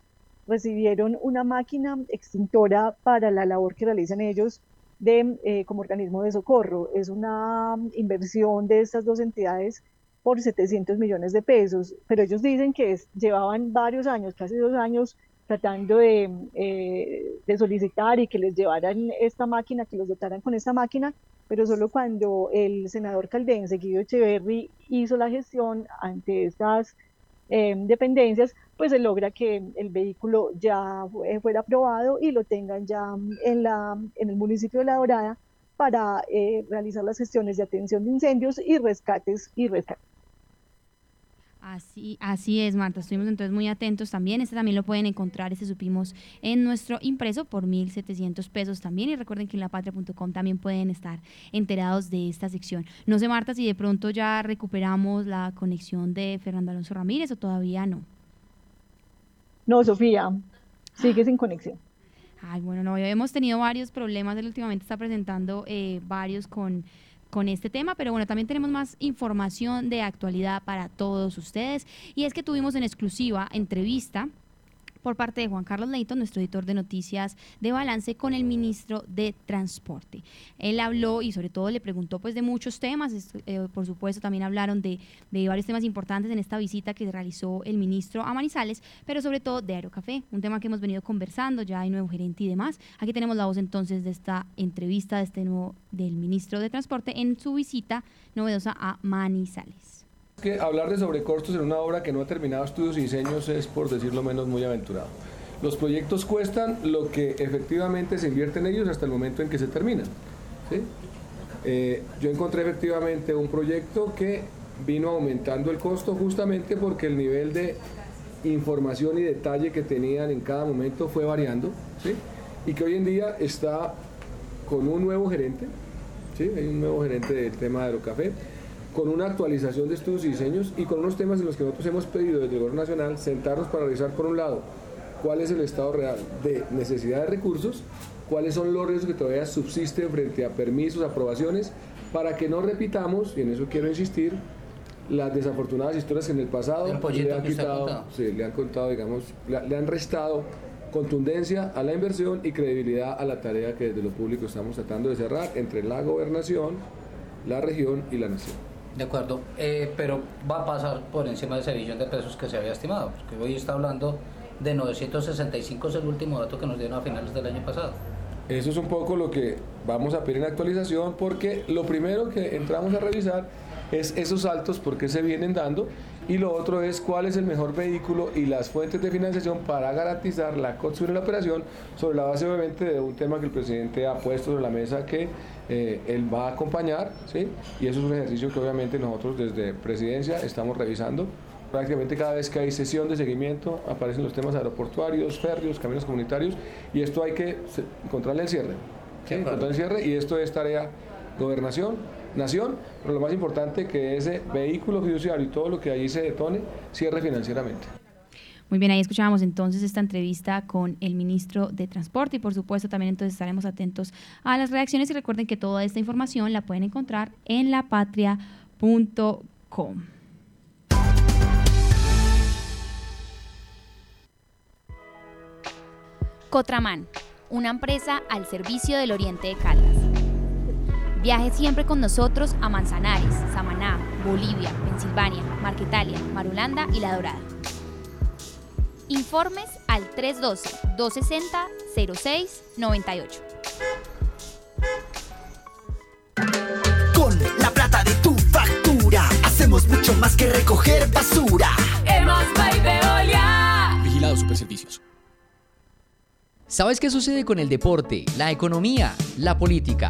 S6: recibieron una máquina extintora para la labor que realizan ellos de, eh, como organismo de socorro. Es una inversión de estas dos entidades por 700 millones de pesos, pero ellos dicen que llevaban varios años, casi dos años, tratando de, eh, de, solicitar y que les llevaran esta máquina, que los dotaran con esta máquina, pero solo cuando el senador caldense Guido Echeverry hizo la gestión ante estas eh, dependencias, pues se logra que el vehículo ya fuera aprobado y lo tengan ya en, la, en el municipio de La Dorada para eh, realizar las gestiones de atención de incendios y rescates y rescates.
S2: Así, así es, Marta. Estuvimos entonces muy atentos también. Este también lo pueden encontrar, este supimos en nuestro impreso por 1.700 pesos también. Y recuerden que en lapatria.com también pueden estar enterados de esta sección. No sé, Marta, si de pronto ya recuperamos la conexión de Fernando Alonso Ramírez o todavía no.
S6: No, Sofía, sigue sin conexión.
S2: Ay, bueno, no, hemos tenido varios problemas. Él últimamente está presentando eh, varios con con este tema, pero bueno, también tenemos más información de actualidad para todos ustedes. Y es que tuvimos en exclusiva entrevista por parte de Juan Carlos Leighton, nuestro editor de noticias de balance, con el ministro de Transporte. Él habló y sobre todo le preguntó pues de muchos temas, eh, por supuesto también hablaron de, de, varios temas importantes en esta visita que realizó el ministro a Manizales, pero sobre todo de Aerocafé, un tema que hemos venido conversando, ya hay nuevo gerente y demás. Aquí tenemos la voz entonces de esta entrevista de este nuevo, del ministro de Transporte en su visita novedosa a Manizales
S16: que hablar de sobrecostos en una obra que no ha terminado estudios y diseños es, por decirlo menos, muy aventurado. Los proyectos cuestan lo que efectivamente se invierte en ellos hasta el momento en que se terminan. Eh, yo encontré efectivamente un proyecto que vino aumentando el costo justamente porque el nivel de información y detalle que tenían en cada momento fue variando y que hoy en día está con un nuevo gerente, un nuevo gerente del tema de Aerocafé con una actualización de estudios y diseños y con unos temas en los que nosotros hemos pedido desde el gobierno nacional sentarnos para revisar por un lado cuál es el estado real de necesidad de recursos, cuáles son los riesgos que todavía subsisten frente a permisos, aprobaciones, para que no repitamos, y en eso quiero insistir, las desafortunadas historias que en el pasado le han, quitado, le han contado, digamos, le han restado contundencia a la inversión y credibilidad a la tarea que desde lo público estamos tratando de cerrar entre la gobernación, la región y la nación.
S17: De acuerdo, eh, pero va a pasar por encima de ese billón de pesos que se había estimado, porque hoy está hablando de 965, es el último dato que nos dieron a finales del año pasado.
S16: Eso es un poco lo que vamos a pedir en actualización, porque lo primero que entramos a revisar es esos saltos, por qué se vienen dando, y lo otro es cuál es el mejor vehículo y las fuentes de financiación para garantizar la construcción y la operación sobre la base obviamente de un tema que el presidente ha puesto sobre la mesa que eh, él va a acompañar, ¿sí? y eso es un ejercicio que obviamente nosotros desde presidencia estamos revisando. Prácticamente cada vez que hay sesión de seguimiento aparecen los temas aeroportuarios, férreos, caminos comunitarios, y esto hay que encontrarle el cierre. ¿sí? Encontrar el cierre, y esto es tarea gobernación, nación, pero lo más importante que ese vehículo fiduciario y todo lo que allí se detone cierre financieramente.
S2: Muy bien, ahí escuchábamos entonces esta entrevista con el ministro de Transporte y por supuesto también entonces estaremos atentos a las reacciones y recuerden que toda esta información la pueden encontrar en lapatria.com. Cotraman, una empresa al servicio del Oriente de Caldas. Viaje siempre con nosotros a Manzanares, Samaná, Bolivia, Pensilvania, Marquetalia, Marulanda y La Dorada. Informes al 312-260-0698.
S7: Con la plata de tu factor mucho más que recoger basura.
S18: Hemos Veolia.
S3: Vigilado Superservicios. ¿Sabes qué sucede con el deporte, la economía, la política,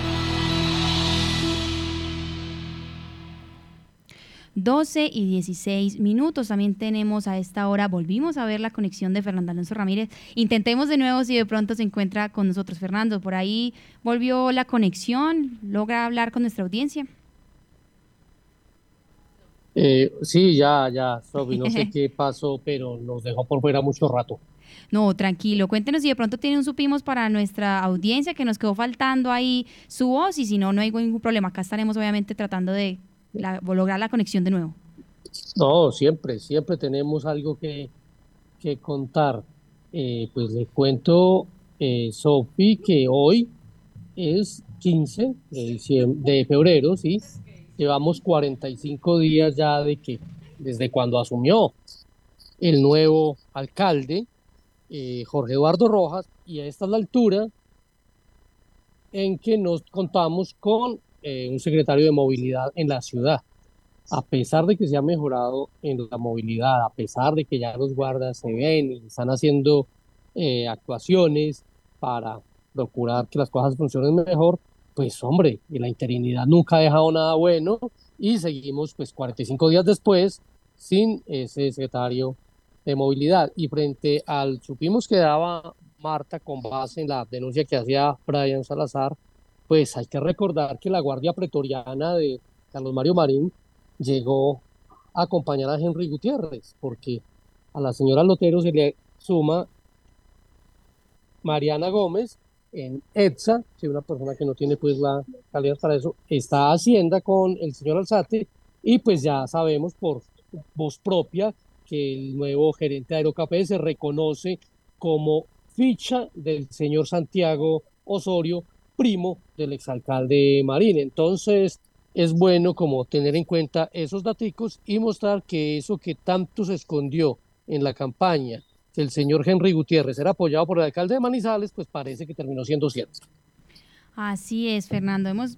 S2: 12 y 16 minutos. También tenemos a esta hora, volvimos a ver la conexión de Fernando Alonso Ramírez. Intentemos de nuevo si de pronto se encuentra con nosotros. Fernando, por ahí volvió la conexión, logra hablar con nuestra audiencia.
S5: Eh, sí, ya, ya, Sofi, no sé [LAUGHS] qué pasó, pero nos dejó por fuera mucho rato.
S2: No, tranquilo. Cuéntenos si de pronto tiene un supimos para nuestra audiencia que nos quedó faltando ahí su voz y si no, no hay ningún problema. Acá estaremos obviamente tratando de lograr la conexión de nuevo.
S5: No, siempre, siempre tenemos algo que, que contar. Eh, pues le cuento, eh, Sofi, que hoy es 15 de, de febrero, ¿sí? Llevamos 45 días ya de que, desde cuando asumió el nuevo alcalde, eh, Jorge Eduardo Rojas, y a esta es la altura en que nos contamos con eh, un secretario de movilidad en la ciudad. A pesar de que se ha mejorado en la movilidad, a pesar de que ya los guardas se ven y están haciendo eh, actuaciones para procurar que las cosas funcionen mejor, pues hombre, la interinidad nunca ha dejado nada bueno y seguimos pues 45 días después sin ese secretario de movilidad. Y frente al, supimos que daba Marta con base en la denuncia que hacía Brian Salazar, pues hay que recordar que la Guardia Pretoriana de Carlos Mario Marín llegó a acompañar a Henry Gutiérrez, porque a la señora Lotero se le suma Mariana Gómez en ETSA, que una persona que no tiene pues la calidad para eso, está Hacienda con el señor Alzate y pues ya sabemos por voz propia que el nuevo gerente de Aerocafé se reconoce como ficha del señor Santiago Osorio primo del exalcalde Marín. Entonces, es bueno como tener en cuenta esos datos y mostrar que eso que tanto se escondió en la campaña, que el señor Henry Gutiérrez era apoyado por el alcalde de Manizales, pues parece que terminó siendo cierto.
S2: Así es, Fernando. Hemos,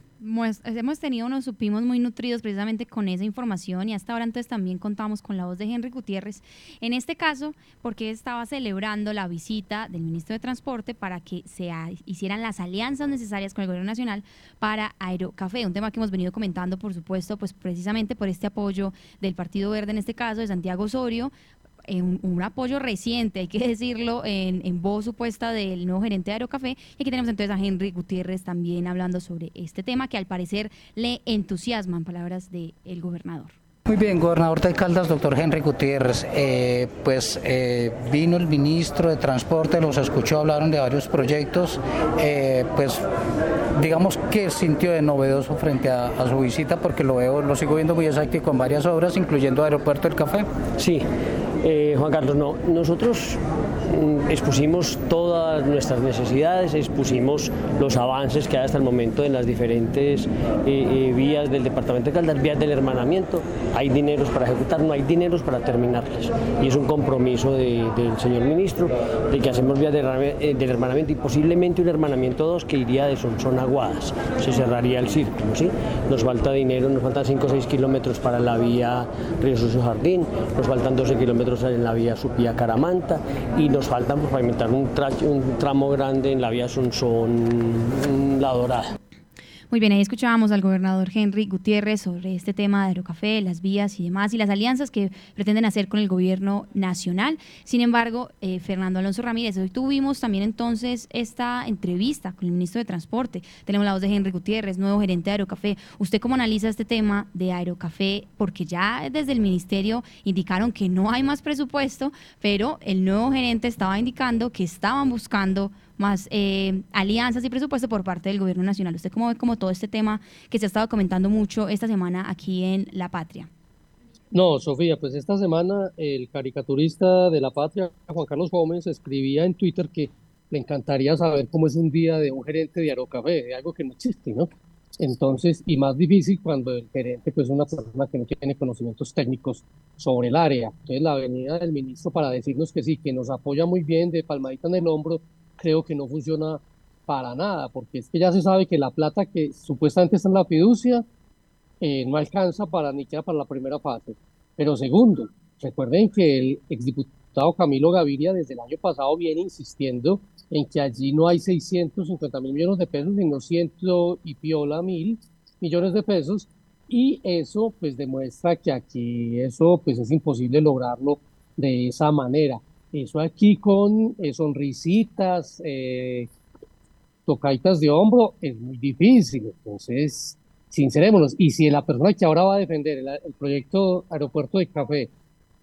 S2: hemos tenido unos supimos muy nutridos precisamente con esa información y hasta ahora entonces también contamos con la voz de Henry Gutiérrez. En este caso, porque estaba celebrando la visita del ministro de Transporte para que se hicieran las alianzas necesarias con el gobierno nacional para Aerocafé, un tema que hemos venido comentando, por supuesto, pues precisamente por este apoyo del Partido Verde, en este caso de Santiago Osorio, un, un, apoyo reciente, hay que decirlo, en, en, voz supuesta del nuevo gerente de Aerocafé. Y aquí tenemos entonces a Henry Gutiérrez también hablando sobre este tema que al parecer le entusiasman palabras del gobernador.
S17: Muy bien, gobernador de Caldas, doctor Henry Gutiérrez. Eh, pues eh, vino el ministro de Transporte, los escuchó, hablaron de varios proyectos. Eh, pues digamos que sintió de novedoso frente a, a, su visita, porque lo veo, lo sigo viendo muy exacto con varias obras, incluyendo Aeropuerto del Café.
S19: Sí, eh, Juan Carlos, no, nosotros expusimos todas nuestras necesidades, expusimos los avances que hay hasta el momento en las diferentes eh, eh, vías del departamento de Caldas, vías del hermanamiento. Hay dineros para ejecutar, no hay dineros para terminarlas. Y es un compromiso de, del señor ministro de que hacemos vías del, del hermanamiento y posiblemente un hermanamiento 2 que iría de Sonsón a Guadas. Se cerraría el círculo. ¿sí? Nos falta dinero, nos faltan 5 o 6 kilómetros para la vía Río Sucio Jardín, nos faltan 12 kilómetros en la vía Supía Caramanta y nos falta por pavimentar un, un tramo grande en la vía Sonsón La Dorada.
S2: Muy bien, ahí escuchábamos al gobernador Henry Gutiérrez sobre este tema de Aerocafé, las vías y demás, y las alianzas que pretenden hacer con el gobierno nacional. Sin embargo, eh, Fernando Alonso Ramírez, hoy tuvimos también entonces esta entrevista con el ministro de Transporte. Tenemos la voz de Henry Gutiérrez, nuevo gerente de Aerocafé. ¿Usted cómo analiza este tema de Aerocafé? Porque ya desde el ministerio indicaron que no hay más presupuesto, pero el nuevo gerente estaba indicando que estaban buscando más eh, alianzas y presupuesto por parte del gobierno nacional. ¿Usted cómo ve como todo este tema que se ha estado comentando mucho esta semana aquí en La Patria?
S5: No, Sofía, pues esta semana el caricaturista de La Patria, Juan Carlos Gómez, escribía en Twitter que le encantaría saber cómo es un día de un gerente de Aerocafé, de algo que no existe, ¿no? Entonces, y más difícil cuando el gerente pues, es una persona que no tiene conocimientos técnicos sobre el área. Entonces, la venida del ministro para decirnos que sí, que nos apoya muy bien de palmadita en el hombro, creo que no funciona para nada, porque es que ya se sabe que la plata que supuestamente está en la fiducia eh, no alcanza para ni siquiera para la primera fase. Pero segundo, recuerden que el exdiputado Camilo Gaviria desde el año pasado viene insistiendo en que allí no hay 650 mil millones de pesos, sino ciento y piola mil millones de pesos, y eso pues demuestra que aquí eso pues es imposible lograrlo de esa manera. Eso aquí con eh, sonrisitas, eh, tocaitas de hombro, es muy difícil. Entonces, sincerémonos, y si la persona que ahora va a defender el, proyecto Aeropuerto de Café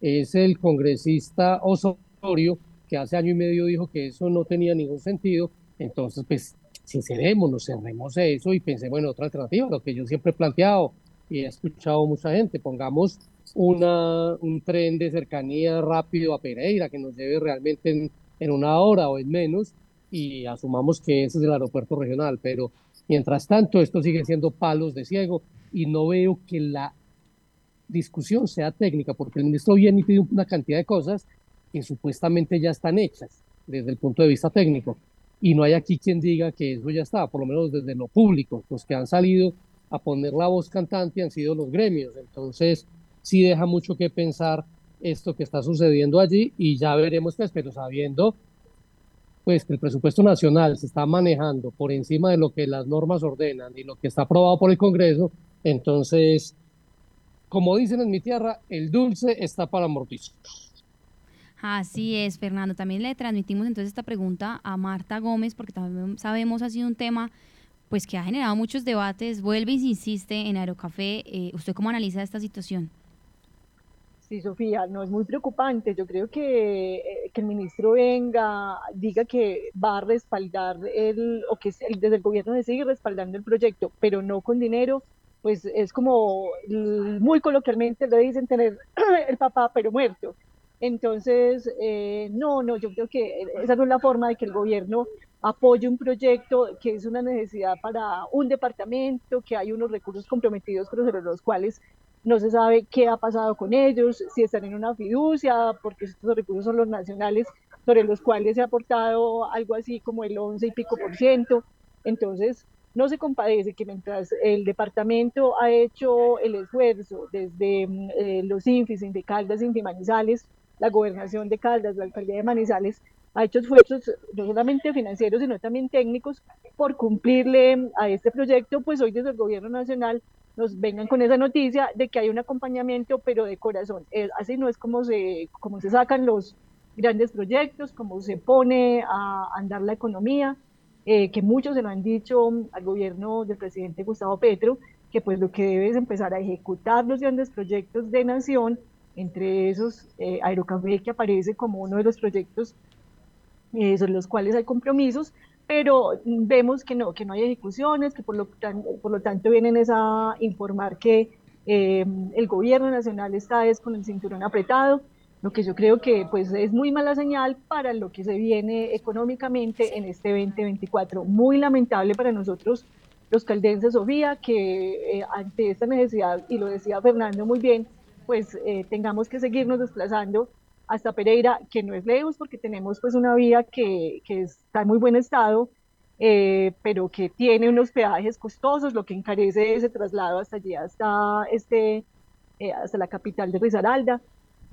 S5: es el congresista Osorio, que hace año y medio dijo que eso no tenía ningún sentido, entonces pues sincerémonos, cerremos eso y pensemos en otra alternativa, lo que yo siempre he planteado y he escuchado mucha gente, pongamos una, un tren de cercanía rápido a Pereira que nos lleve realmente en, en una hora o en menos y asumamos que ese es el aeropuerto regional, pero mientras tanto esto sigue siendo palos de ciego y no veo que la discusión sea técnica, porque el ministro viene y pide una cantidad de cosas que supuestamente ya están hechas desde el punto de vista técnico. Y no hay aquí quien diga que eso ya está, por lo menos desde lo público. Los que han salido a poner la voz cantante han sido los gremios. Entonces, sí deja mucho que pensar esto que está sucediendo allí y ya veremos, pues, pero sabiendo pues que el presupuesto nacional se está manejando por encima de lo que las normas ordenan y lo que está aprobado por el Congreso, entonces, como dicen en mi tierra, el dulce está para amortizar.
S2: Así es, Fernando. También le transmitimos entonces esta pregunta a Marta Gómez, porque también sabemos ha sido un tema pues que ha generado muchos debates. Vuelve y insiste en Aerocafé. Eh, ¿Usted cómo analiza esta situación?
S6: Sí, Sofía, no es muy preocupante. Yo creo que, eh, que el ministro venga, diga que va a respaldar el, o que desde el gobierno se sigue respaldando el proyecto, pero no con dinero, pues es como muy coloquialmente lo dicen tener [CLEARS THROAT] el papá pero muerto. Entonces, eh, no, no, yo creo que esa no es la forma de que el gobierno apoye un proyecto que es una necesidad para un departamento, que hay unos recursos comprometidos, pero sobre los cuales no se sabe qué ha pasado con ellos, si están en una fiducia, porque estos recursos son los nacionales, sobre los cuales se ha aportado algo así como el 11 y pico por ciento. Entonces, no se compadece que mientras el departamento ha hecho el esfuerzo desde eh, los INFIs, de Caldas, Inti Manizales, la gobernación de Caldas, la alcaldía de Manizales, ha hecho esfuerzos no solamente financieros, sino también técnicos por cumplirle a este proyecto, pues hoy desde el gobierno nacional nos vengan con esa noticia de que hay un acompañamiento, pero de corazón. así no es como se, como se sacan los grandes proyectos, como se pone a andar la economía, eh, que muchos se lo han dicho al gobierno del presidente Gustavo Petro, que pues lo que debe es empezar a ejecutar los grandes proyectos de nación, entre esos eh, Aerocafé que aparece como uno de los proyectos eh, sobre los cuales hay compromisos, pero vemos que no, que no hay ejecuciones, que por lo, por lo tanto vienen a informar que eh, el gobierno nacional está es con el cinturón apretado, lo que yo creo que pues es muy mala señal para lo que se viene económicamente en este 2024. Muy lamentable para nosotros los caldenses, Sofía, que eh, ante esta necesidad, y lo decía Fernando muy bien, pues eh, tengamos que seguirnos desplazando hasta Pereira, que no es lejos porque tenemos pues una vía que, que está en muy buen estado, eh, pero que tiene unos peajes costosos, lo que encarece ese traslado hasta allí, hasta, este, eh, hasta la capital de Risaralda.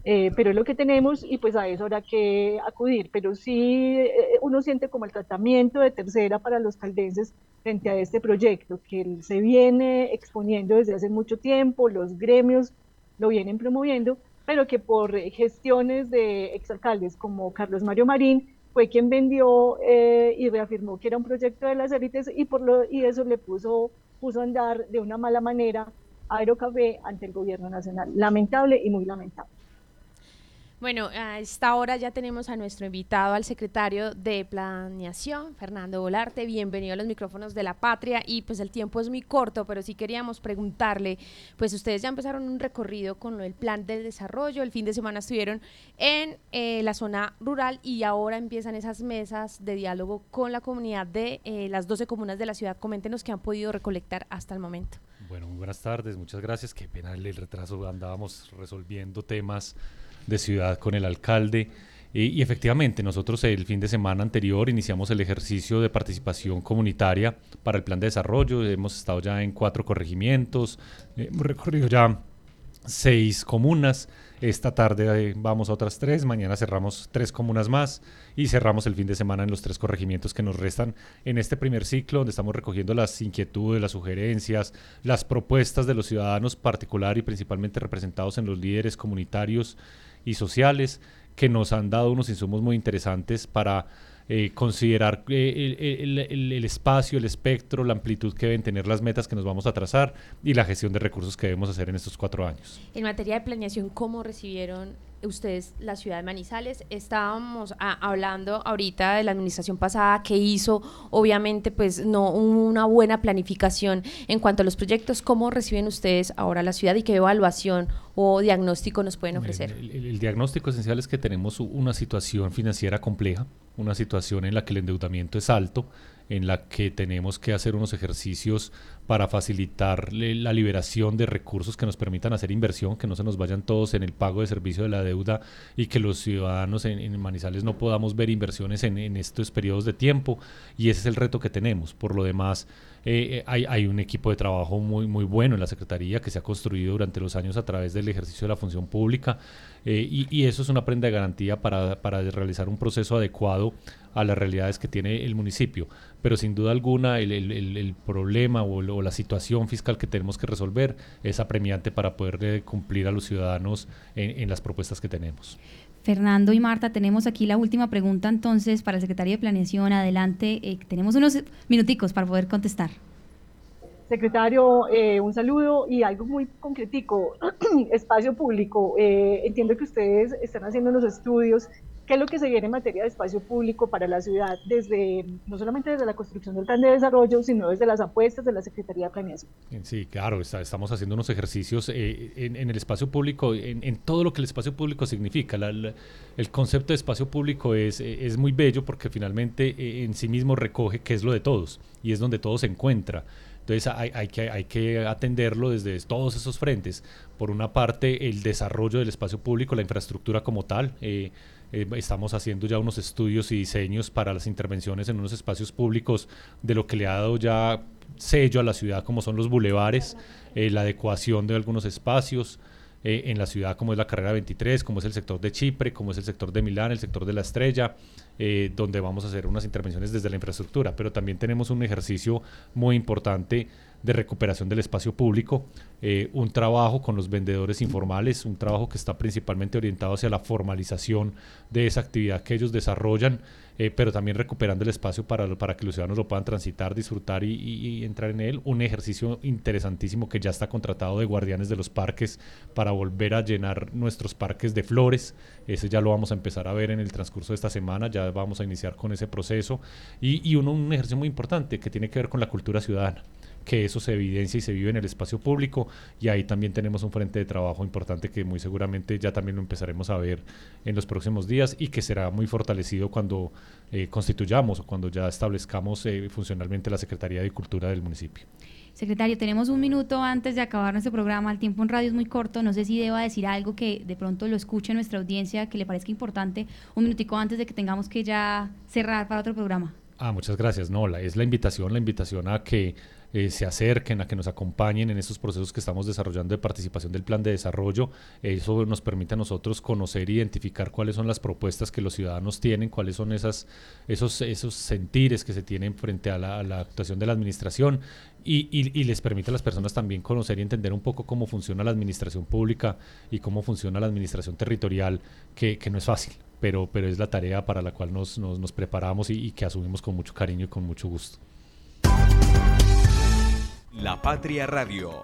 S6: Eh, pero es lo que tenemos y pues a eso habrá que acudir. Pero sí uno siente como el tratamiento de tercera para los caldenses frente a este proyecto que se viene exponiendo desde hace mucho tiempo, los gremios lo vienen promoviendo, pero que por gestiones de exalcaldes como Carlos Mario Marín fue quien vendió eh, y reafirmó que era un proyecto de las élites y, por lo, y eso le puso, puso a andar de una mala manera Aerocafé ante el gobierno nacional. Lamentable y muy lamentable.
S9: Bueno, a esta hora ya tenemos a nuestro invitado, al secretario de Planeación, Fernando Volarte. Bienvenido a los micrófonos de la patria. Y pues el tiempo es muy corto, pero sí queríamos preguntarle, pues ustedes ya empezaron un recorrido con el plan del desarrollo. El fin de semana estuvieron en eh, la zona rural y ahora empiezan esas mesas de diálogo con la comunidad de eh, las 12 comunas de la ciudad. Coméntenos qué han podido recolectar hasta el momento.
S20: Bueno, muy buenas tardes, muchas gracias. Qué pena el retraso, andábamos resolviendo temas de ciudad con el alcalde. Y, efectivamente, nosotros el fin de semana anterior iniciamos el ejercicio de participación comunitaria para el plan de desarrollo. Hemos estado ya en cuatro corregimientos, hemos recorrido ya seis comunas. Esta tarde eh, vamos a otras tres, mañana cerramos tres comunas más y cerramos el fin de semana en los tres corregimientos que nos restan en este primer ciclo, donde estamos recogiendo las inquietudes, las sugerencias, las propuestas de los ciudadanos, particular y principalmente representados en los líderes comunitarios y sociales que nos han dado unos insumos muy interesantes para eh, considerar eh, el, espacio, el espectro, la amplitud que deben tener las metas que nos vamos a trazar y la gestión de recursos que debemos hacer en estos cuatro años.
S9: En materia de planeación, ¿cómo recibieron ustedes la ciudad de Manizales. Estábamos hablando ahorita de la administración pasada que hizo, obviamente, pues no una buena planificación en cuanto a los proyectos. ¿Cómo reciben ustedes ahora la ciudad y qué evaluación o diagnóstico nos pueden ofrecer?
S20: el diagnóstico esencial es que tenemos una situación financiera compleja, una situación en la que el endeudamiento es alto, en la que tenemos que hacer unos ejercicios para facilitar la liberación de recursos que nos permitan hacer inversión, que no se nos vayan todos en el pago de servicio de la deuda y que los ciudadanos en, Manizales no podamos ver inversiones en, en, estos periodos de tiempo. Y ese es el reto que tenemos. Por lo demás, eh, hay, hay, un equipo de trabajo muy, muy bueno en la Secretaría que se ha construido durante los años a través del ejercicio de la función pública eh, y, y, eso es una prenda de garantía para, para realizar un proceso adecuado a las realidades que tiene el municipio. Pero sin duda alguna el, el, el problema o, la situación fiscal que tenemos que resolver es apremiante para poder eh, cumplir a los ciudadanos en las propuestas que tenemos.
S2: Fernando y Marta, tenemos aquí la última pregunta entonces para el secretario de Planeación. Adelante, eh, tenemos unos minuticos para poder contestar.
S6: Secretario, eh, un saludo y algo muy concretico, [CLEARS THROAT] espacio público. Eh, entiendo que ustedes están haciendo unos estudios qué es lo que se viene en materia de espacio público para la ciudad, desde no solamente desde la construcción del plan de desarrollo, sino desde las apuestas de la Secretaría de Planeación.
S20: Sí, claro, estamos haciendo unos ejercicios eh, en, el espacio público, en, todo lo que el espacio público significa. el concepto de espacio público es, es muy bello porque finalmente eh, en sí mismo recoge qué es lo de todos y es donde todo se encuentra. Entonces hay, hay, que, hay que atenderlo desde todos esos frentes. Por una parte, el desarrollo del espacio público, la infraestructura como tal. Eh, eh, estamos haciendo ya unos estudios y diseños para las intervenciones en unos espacios públicos de lo que le ha dado ya sello a la ciudad, como son los bulevares, eh, la adecuación de algunos espacios eh, en la ciudad, como es la carrera 23, como es el sector de Chipre, como es el sector de Milán, el sector de la Estrella, donde vamos a hacer unas intervenciones desde la infraestructura. Pero también tenemos un ejercicio muy importante de recuperación del espacio público, eh, un trabajo con los vendedores informales, un trabajo que está principalmente orientado hacia la formalización de esa actividad que ellos desarrollan, eh, pero también recuperando el espacio para, para que los ciudadanos lo puedan transitar, disfrutar y, entrar en él. Un ejercicio interesantísimo que ya está contratado de guardianes de los parques para volver a llenar nuestros parques de flores. Ese ya lo vamos a empezar a ver en el transcurso de esta semana, ya vamos a iniciar con ese proceso. Y, y un ejercicio muy importante que tiene que ver con la cultura ciudadana que eso se evidencia y se vive en el espacio público y ahí también tenemos un frente de trabajo importante que muy seguramente ya también lo empezaremos a ver en los próximos días y que será muy fortalecido cuando eh, constituyamos o cuando ya establezcamos eh, funcionalmente la Secretaría de Cultura del municipio.
S2: Secretario, tenemos un minuto antes de acabar nuestro programa. El tiempo en radio es muy corto. No sé si deba decir algo que de pronto lo escuche nuestra audiencia, que le parezca importante. Un minutico antes de que tengamos que ya cerrar para otro programa.
S20: Ah, muchas gracias. No, la, es la invitación, la invitación a que eh, se acerquen, a que nos acompañen en estos procesos que estamos desarrollando de participación del plan de desarrollo. Eso nos permite a nosotros conocer e identificar cuáles son las propuestas que los ciudadanos tienen, cuáles son esas, esos, esos sentires que se tienen frente a la, actuación de la administración y, y, les permite a las personas también conocer y entender un poco cómo funciona la administración pública y cómo funciona la administración territorial, que, que no es fácil. Pero, pero es la tarea para la cual nos, nos, nos preparamos y, y que asumimos con mucho cariño y con mucho gusto.
S8: La Patria Radio